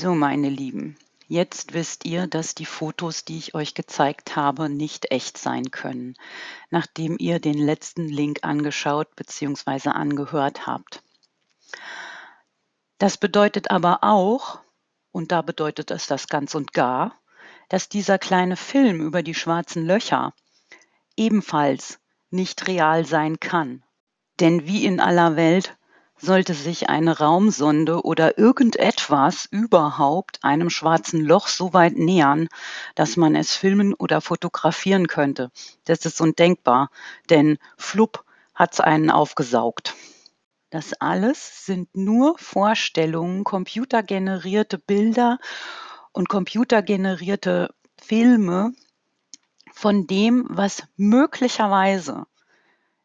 So, meine Lieben, jetzt wisst ihr, dass die Fotos, die ich euch gezeigt habe, nicht echt sein können, nachdem ihr den letzten Link angeschaut bzw. angehört habt. Das bedeutet aber auch, und da bedeutet es das ganz und gar, dass dieser kleine Film über die schwarzen Löcher ebenfalls nicht real sein kann. Denn wie in aller Welt sollte sich eine Raumsonde oder irgendetwas überhaupt einem schwarzen Loch so weit nähern, dass man es filmen oder fotografieren könnte. Das ist undenkbar, denn flupp hat's einen aufgesaugt. Das alles sind nur Vorstellungen, computergenerierte Bilder und computergenerierte Filme von dem, was möglicherweise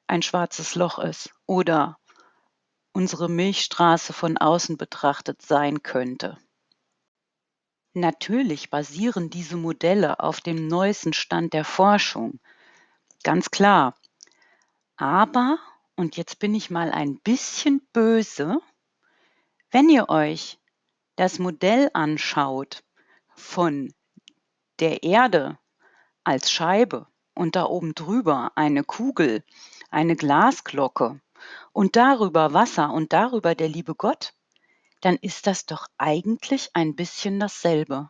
ein schwarzes Loch ist oder unsere Milchstraße von außen betrachtet sein könnte. Natürlich basieren diese Modelle auf dem neuesten Stand der Forschung, ganz klar. Aber und jetzt bin ich mal ein bisschen böse, wenn ihr euch das Modell anschaut von der Erde als Scheibe und da oben drüber eine Kugel, eine Glasglocke und darüber Wasser und darüber der liebe Gott, dann ist das doch eigentlich ein bisschen dasselbe.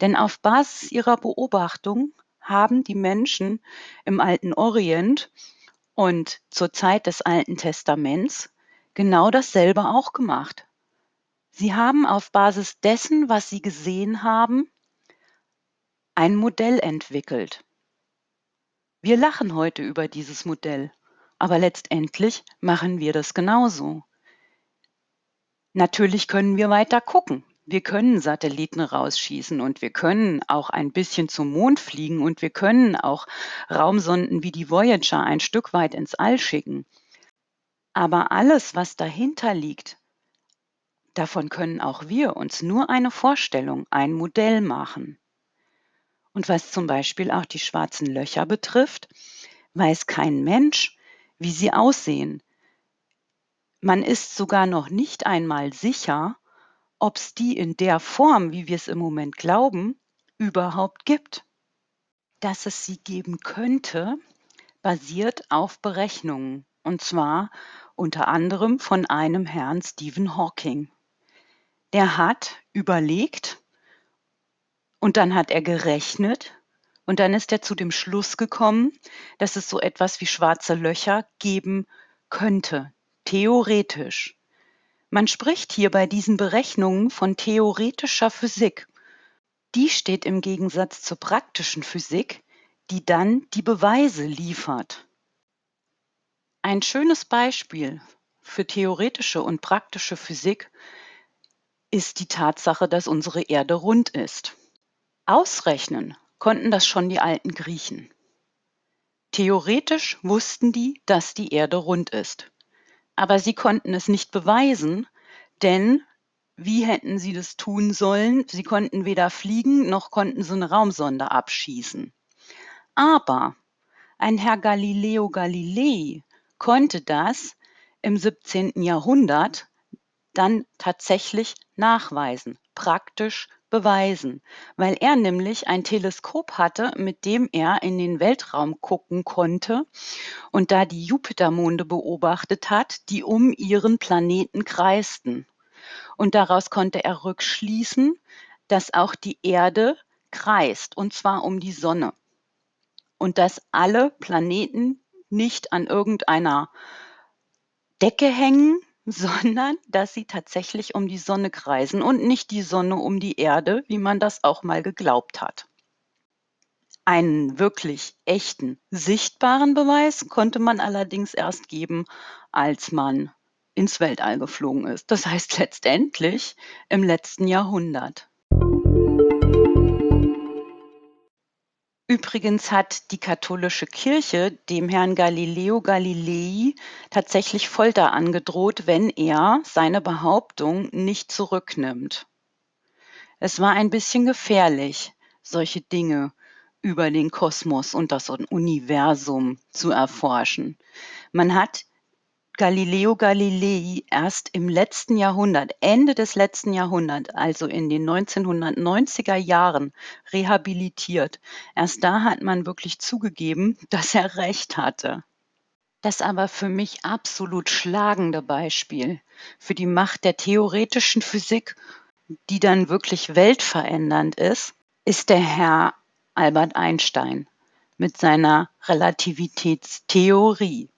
Denn auf Basis ihrer Beobachtung haben die Menschen im alten Orient und zur Zeit des Alten Testaments genau dasselbe auch gemacht. Sie haben auf Basis dessen, was sie gesehen haben, ein Modell entwickelt. Wir lachen heute über dieses Modell, aber letztendlich machen wir das genauso. Natürlich können wir weiter gucken. Wir können Satelliten rausschießen und wir können auch ein bisschen zum Mond fliegen und wir können auch Raumsonden wie die Voyager ein Stück weit ins All schicken. Aber alles, was dahinter liegt, davon können auch wir uns nur eine Vorstellung, ein Modell machen. Und was zum Beispiel auch die schwarzen Löcher betrifft, weiß kein Mensch, wie sie aussehen. Man ist sogar noch nicht einmal sicher, ob es die in der Form, wie wir es im Moment glauben, überhaupt gibt. Dass es sie geben könnte, basiert auf Berechnungen, und zwar unter anderem von einem Herrn Stephen Hawking. Der hat überlegt und dann hat er gerechnet und dann ist er zu dem Schluss gekommen, dass es so etwas wie schwarze Löcher geben könnte, theoretisch. Man spricht hier bei diesen Berechnungen von theoretischer Physik. Die steht im Gegensatz zur praktischen Physik, die dann die Beweise liefert. Ein schönes Beispiel für theoretische und praktische Physik ist die Tatsache, dass unsere Erde rund ist. Ausrechnen konnten das schon die alten Griechen. Theoretisch wussten die, dass die Erde rund ist aber sie konnten es nicht beweisen, denn wie hätten sie das tun sollen? Sie konnten weder fliegen noch konnten sie eine Raumsonde abschießen. Aber ein Herr Galileo Galilei konnte das im 17. Jahrhundert dann tatsächlich nachweisen, praktisch beweisen, weil er nämlich ein Teleskop hatte, mit dem er in den Weltraum gucken konnte und da die Jupitermonde beobachtet hat, die um ihren Planeten kreisten. Und daraus konnte er rückschließen, dass auch die Erde kreist, und zwar um die Sonne. Und dass alle Planeten nicht an irgendeiner Decke hängen, sondern dass sie tatsächlich um die Sonne kreisen und nicht die Sonne um die Erde, wie man das auch mal geglaubt hat. Einen wirklich echten, sichtbaren Beweis konnte man allerdings erst geben, als man ins Weltall geflogen ist. Das heißt letztendlich im letzten Jahrhundert. Übrigens hat die katholische Kirche dem Herrn Galileo Galilei tatsächlich Folter angedroht, wenn er seine Behauptung nicht zurücknimmt. Es war ein bisschen gefährlich, solche Dinge über den Kosmos und das Universum zu erforschen. Man hat Galileo Galilei erst im letzten Jahrhundert, Ende des letzten Jahrhunderts, also in den 1990er Jahren, rehabilitiert. Erst da hat man wirklich zugegeben, dass er recht hatte. Das aber für mich absolut schlagende Beispiel für die Macht der theoretischen Physik, die dann wirklich weltverändernd ist, ist der Herr Albert Einstein mit seiner Relativitätstheorie.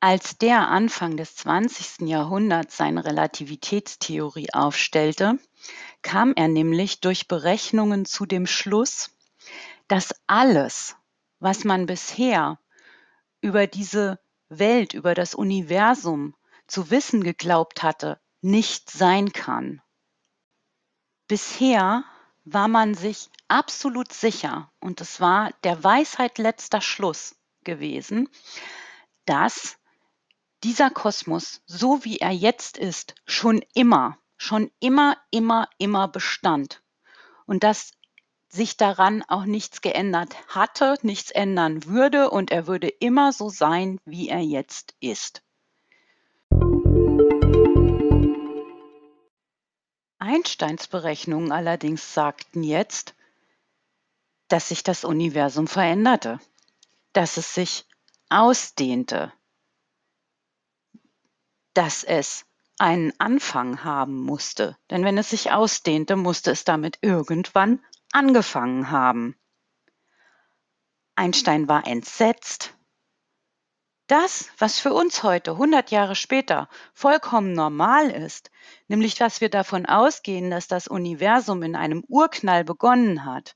Als der Anfang des 20. Jahrhunderts seine Relativitätstheorie aufstellte, kam er nämlich durch Berechnungen zu dem Schluss, dass alles, was man bisher über diese Welt, über das Universum zu wissen geglaubt hatte, nicht sein kann. Bisher war man sich absolut sicher, und es war der Weisheit letzter Schluss gewesen, dass dieser Kosmos, so wie er jetzt ist, schon immer, schon immer, immer, immer bestand. Und dass sich daran auch nichts geändert hatte, nichts ändern würde und er würde immer so sein, wie er jetzt ist. Einsteins Berechnungen allerdings sagten jetzt, dass sich das Universum veränderte, dass es sich ausdehnte, dass es einen Anfang haben musste. Denn wenn es sich ausdehnte, musste es damit irgendwann angefangen haben. Einstein war entsetzt. Das, was für uns heute, 100 Jahre später, vollkommen normal ist, nämlich dass wir davon ausgehen, dass das Universum in einem Urknall begonnen hat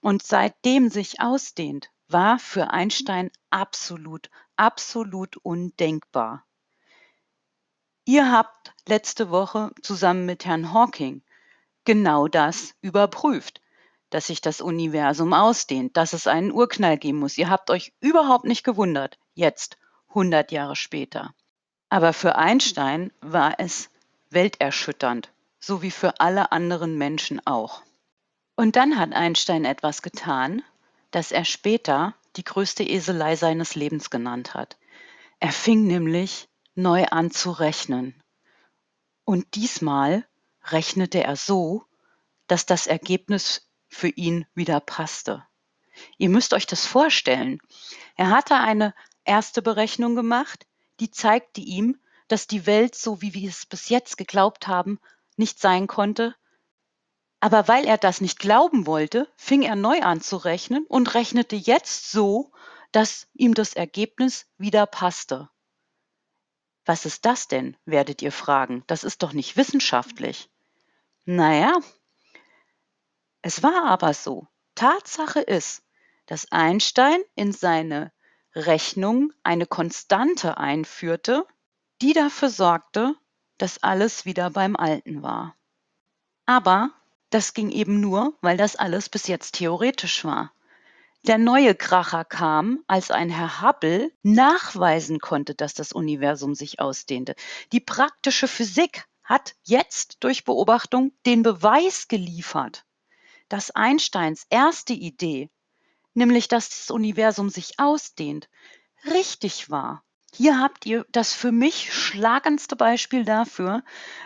und seitdem sich ausdehnt, war für Einstein absolut, absolut undenkbar. Ihr habt letzte Woche zusammen mit Herrn Hawking genau das überprüft, dass sich das Universum ausdehnt, dass es einen Urknall geben muss. Ihr habt euch überhaupt nicht gewundert, jetzt, 100 Jahre später. Aber für Einstein war es welterschütternd, so wie für alle anderen Menschen auch. Und dann hat Einstein etwas getan, das er später die größte Eselei seines Lebens genannt hat. Er fing nämlich neu an zu rechnen. Und diesmal rechnete er so, dass das Ergebnis für ihn wieder passte. Ihr müsst euch das vorstellen. Er hatte eine erste Berechnung gemacht, die zeigte ihm, dass die Welt, so wie wir es bis jetzt geglaubt haben, nicht sein konnte. Aber weil er das nicht glauben wollte, fing er neu an zu rechnen und rechnete jetzt so, dass ihm das Ergebnis wieder passte. Was ist das denn, werdet ihr fragen. Das ist doch nicht wissenschaftlich. Naja, es war aber so. Tatsache ist, dass Einstein in seine Rechnung eine Konstante einführte, die dafür sorgte, dass alles wieder beim Alten war. Aber das ging eben nur, weil das alles bis jetzt theoretisch war. Der neue Kracher kam, als ein Herr Hubble nachweisen konnte, dass das Universum sich ausdehnte. Die praktische Physik hat jetzt durch Beobachtung den Beweis geliefert, dass Einsteins erste Idee, nämlich dass das Universum sich ausdehnt, richtig war. Hier habt ihr das für mich schlagendste Beispiel dafür,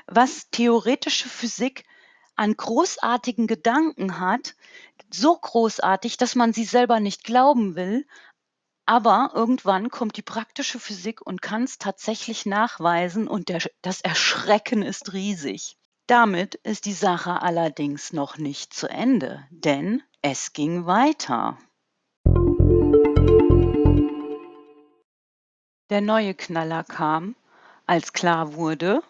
was theoretische Physik an großartigen Gedanken hat, so großartig, dass man sie selber nicht glauben will. Aber irgendwann kommt die praktische Physik und kann es tatsächlich nachweisen und der, das Erschrecken ist riesig. Damit ist die Sache allerdings noch nicht zu Ende, denn es ging weiter. Der neue Knaller kam, als klar wurde,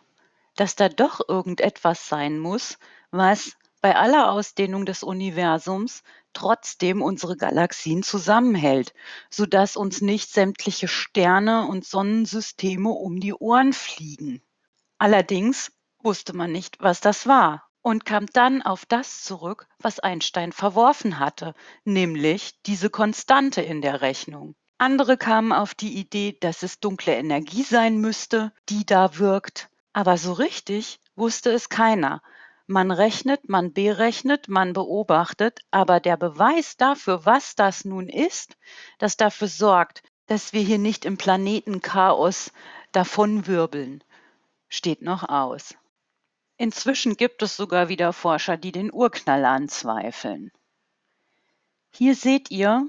dass da doch irgendetwas sein muss, was bei aller Ausdehnung des Universums trotzdem unsere Galaxien zusammenhält, sodass uns nicht sämtliche Sterne und Sonnensysteme um die Ohren fliegen. Allerdings wusste man nicht, was das war und kam dann auf das zurück, was Einstein verworfen hatte, nämlich diese Konstante in der Rechnung. Andere kamen auf die Idee, dass es dunkle Energie sein müsste, die da wirkt, aber so richtig wusste es keiner, man rechnet, man berechnet, man beobachtet, aber der Beweis dafür, was das nun ist, das dafür sorgt, dass wir hier nicht im Planetenchaos davonwirbeln, steht noch aus. Inzwischen gibt es sogar wieder Forscher, die den Urknall anzweifeln. Hier seht ihr,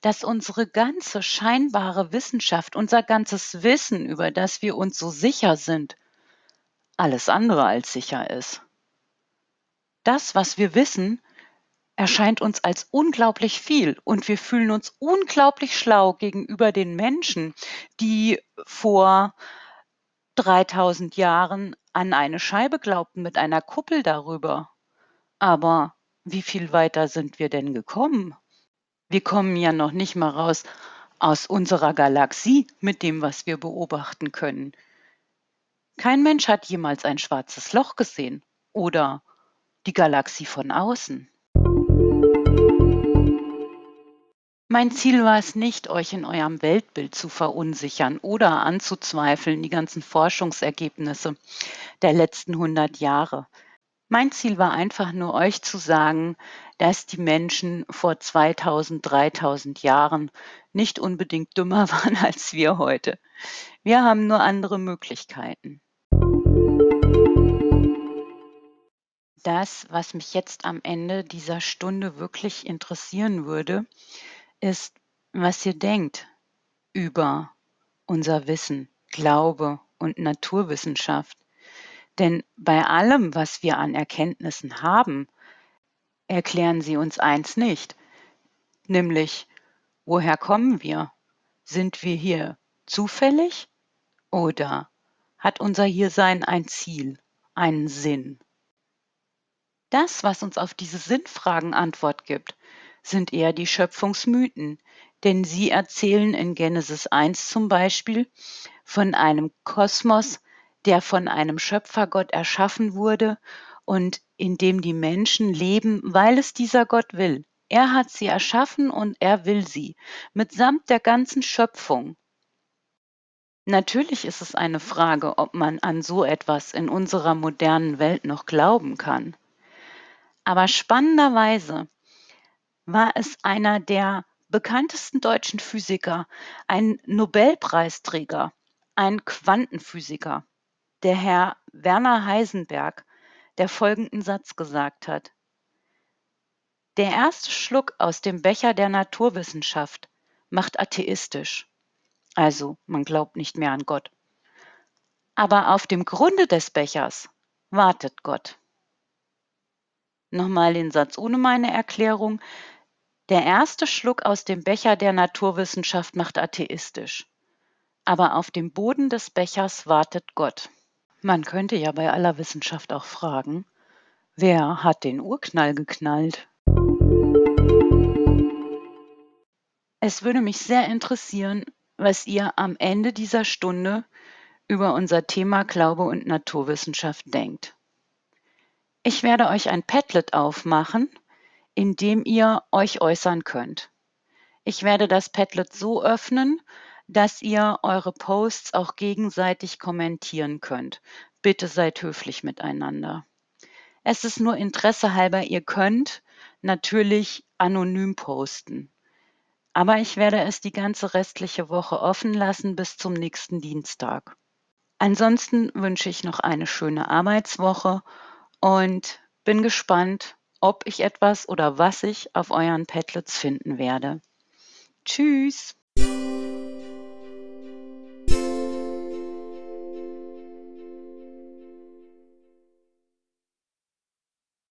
dass unsere ganze scheinbare Wissenschaft, unser ganzes Wissen, über das wir uns so sicher sind, alles andere als sicher ist. Das, was wir wissen, erscheint uns als unglaublich viel und wir fühlen uns unglaublich schlau gegenüber den Menschen, die vor 3000 Jahren an eine Scheibe glaubten mit einer Kuppel darüber. Aber wie viel weiter sind wir denn gekommen? Wir kommen ja noch nicht mal raus aus unserer Galaxie mit dem, was wir beobachten können. Kein Mensch hat jemals ein schwarzes Loch gesehen oder die Galaxie von außen. Mein Ziel war es nicht, euch in eurem Weltbild zu verunsichern oder anzuzweifeln, die ganzen Forschungsergebnisse der letzten 100 Jahre. Mein Ziel war einfach nur euch zu sagen, dass die Menschen vor 2000, 3000 Jahren nicht unbedingt dümmer waren als wir heute. Wir haben nur andere Möglichkeiten. Das, was mich jetzt am Ende dieser Stunde wirklich interessieren würde, ist, was ihr denkt über unser Wissen, Glaube und Naturwissenschaft. Denn bei allem, was wir an Erkenntnissen haben, erklären sie uns eins nicht, nämlich woher kommen wir? Sind wir hier zufällig oder hat unser Hiersein ein Ziel, einen Sinn? Das, was uns auf diese Sinnfragen Antwort gibt, sind eher die Schöpfungsmythen, denn sie erzählen in Genesis 1 zum Beispiel von einem Kosmos, der von einem Schöpfergott erschaffen wurde und in dem die Menschen leben, weil es dieser Gott will. Er hat sie erschaffen und er will sie, mitsamt der ganzen Schöpfung. Natürlich ist es eine Frage, ob man an so etwas in unserer modernen Welt noch glauben kann. Aber spannenderweise war es einer der bekanntesten deutschen Physiker, ein Nobelpreisträger, ein Quantenphysiker, der Herr Werner Heisenberg, der folgenden Satz gesagt hat. Der erste Schluck aus dem Becher der Naturwissenschaft macht atheistisch. Also man glaubt nicht mehr an Gott. Aber auf dem Grunde des Bechers wartet Gott. Nochmal den Satz ohne meine Erklärung. Der erste Schluck aus dem Becher der Naturwissenschaft macht atheistisch. Aber auf dem Boden des Bechers wartet Gott. Man könnte ja bei aller Wissenschaft auch fragen, wer hat den Urknall geknallt? Es würde mich sehr interessieren, was ihr am Ende dieser Stunde über unser Thema Glaube und Naturwissenschaft denkt. Ich werde euch ein Padlet aufmachen, in dem ihr euch äußern könnt. Ich werde das Padlet so öffnen, dass ihr eure Posts auch gegenseitig kommentieren könnt. Bitte seid höflich miteinander. Es ist nur Interesse halber, ihr könnt natürlich anonym posten. Aber ich werde es die ganze restliche Woche offen lassen bis zum nächsten Dienstag. Ansonsten wünsche ich noch eine schöne Arbeitswoche und bin gespannt, ob ich etwas oder was ich auf euren Padlets finden werde. Tschüss!